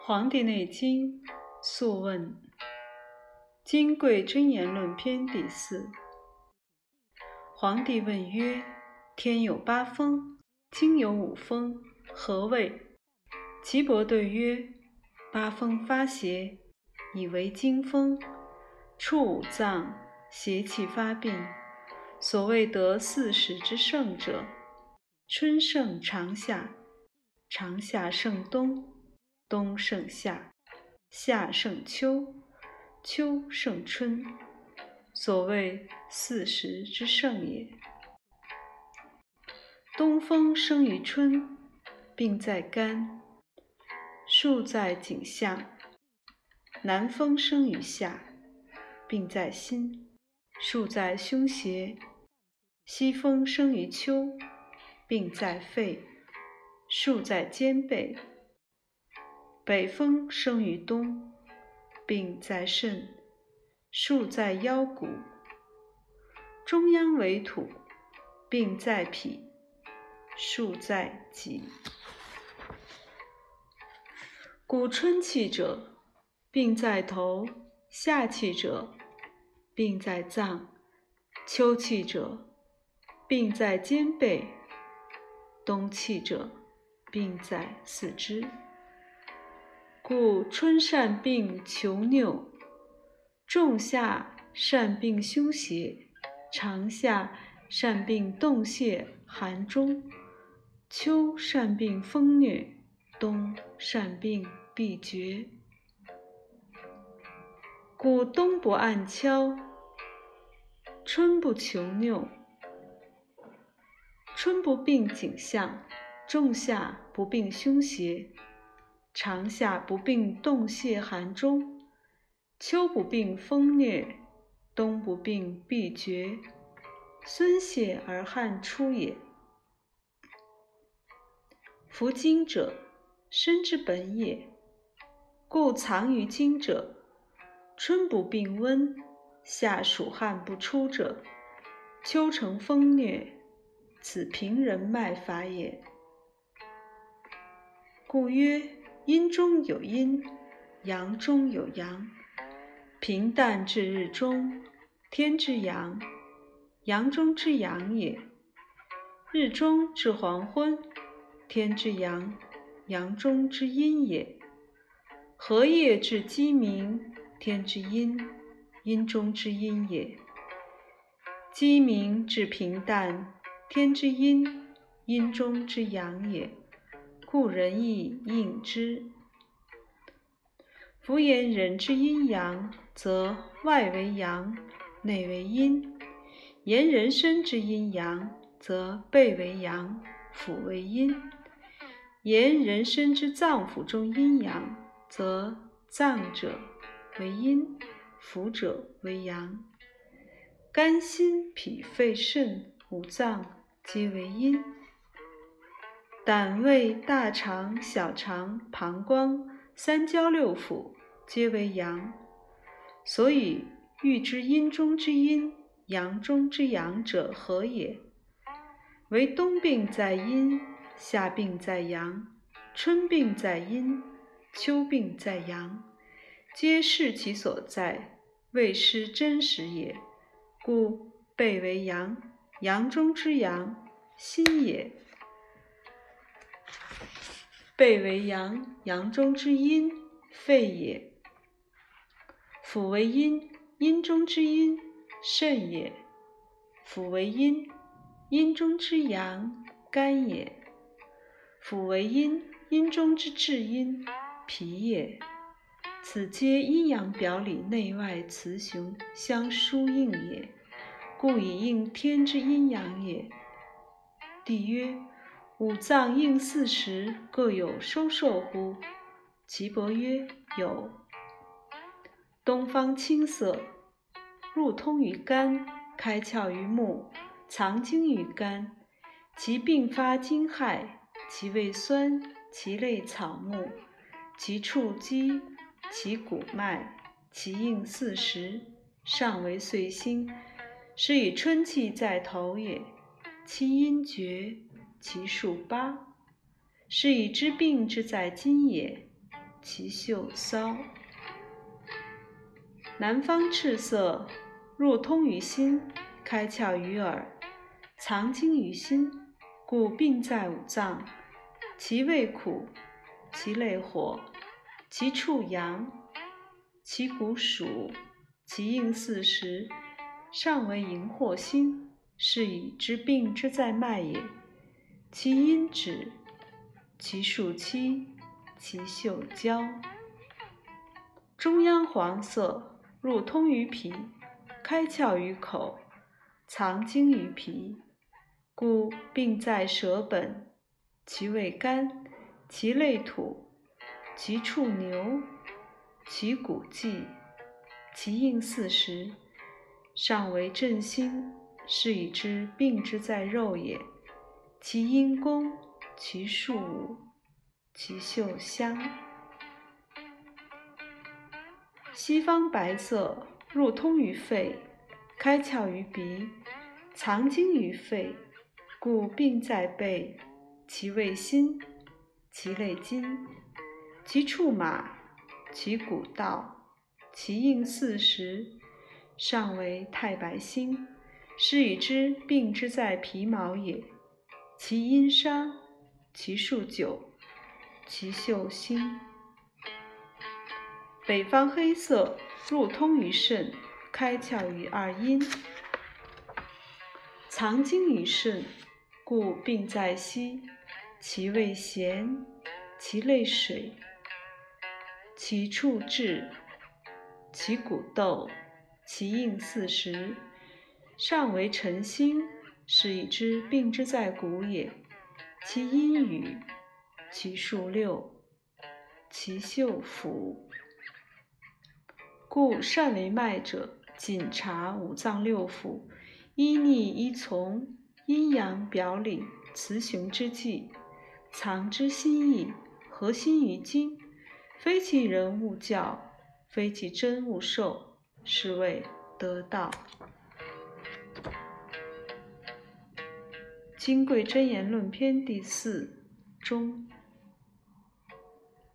《黄帝内经·素问·金匮真言论篇》第四。黄帝问曰：“天有八风，经有五风，何谓？”岐伯对曰：“八风发邪，以为经风；触五脏，邪气发病。所谓得四时之盛者，春盛长夏，长夏盛冬。”冬盛夏，夏盛秋，秋盛春，所谓四时之盛也。东风生于春，病在肝，树在颈项；南风生于夏，病在心，树在胸胁；西风生于秋，病在肺，树在肩背。北风生于冬，病在肾，数在腰骨；中央为土，病在脾，数在脊。故春气者，病在头；夏气者，病在脏；秋气者，病在肩背；冬气者，病在四肢。故春善病求拗，仲夏善病凶邪，长夏善病动泄寒中，秋善病风虐，冬善病闭绝。故冬不按跷，春不求拗，春不病景象，仲夏不病凶邪。长夏不病冻泄寒中，秋不病风疟，冬不病闭绝，孙泄而汗出也。夫经者，身之本也，故藏于经者，春不病温，夏暑汗不出者，秋成风疟，此平人脉法也。故曰。阴中有阴，阳中有阳。平淡至日中，天之阳，阳中之阳也；日中至黄昏，天之阳，阳中之阴也；荷叶至鸡鸣，天之阴，阴中之阴也；鸡鸣至平淡，天之阴，阴中之阳也。故人亦应之。夫言人之阴阳，则外为阳，内为阴；言人身之阴阳，则背为阳，腹为阴；言人身之脏腑中阴阳，则脏者为阴，腑者为阳。肝、心、脾、肺、肾五脏皆为阴。胆、胃、大肠、小肠、膀胱、三焦六腑皆为阳，所以欲知阴中之阴、阳中之阳者何也？为冬病在阴，夏病在阳，春病在阴，秋病在阳，皆视其所在，未失真实也。故背为阳，阳中之阳，心也。背为阳，阳中之阴，肺也；腹为阴，阴中之阴，肾也；腹为阴，阴中之阳，肝也；腹为阴，阴中之至阴，脾也。此皆阴阳表里内外雌雄相疏应也，故以应天之阴阳也。帝曰。五脏应四时，各有收受乎？岐伯曰：有。东方青色，入通于肝，开窍于目，藏精于肝。其病发惊骇，其味酸，其类草木，其触肌，其骨脉，其应四时，上为岁星，是以春气在头也。其阴厥。其数八，是以知病之在今也。其秀骚。南方赤色，入通于心，开窍于耳，藏精于心，故病在五脏。其味苦，其类火，其处阳，其骨属，其应四时。上为荧惑星，是以知病之在脉也。其因指，其数期，其嗅焦。中央黄色。入通于脾，开窍于口，藏精于脾，故病在舌本。其味甘，其类土，其畜牛，其骨际，其应四时。上为正心，是以知病之在肉也。其阴功，其数五，其嗅香。西方白色，入通于肺，开窍于鼻，藏精于肺，故病在背。其味辛，其类金，其处马，其骨道，其应四时。上为太白星，是以知病之在皮毛也。其阴伤，其数九，其嗅辛。北方黑色，入通于肾，开窍于二阴，藏精于肾，故病在息。其味咸，其类水，其处滞，其骨斗，其应四时。上为辰星，是以知病之在骨也。其阴雨，其数六，其嗅腐。故善为脉者，谨察五脏六腑，依逆依从，阴阳表里，雌雄之际，藏之心意，核心于精，非其人勿教，非其真勿受，是谓得道。《金匮真言论篇》第四中。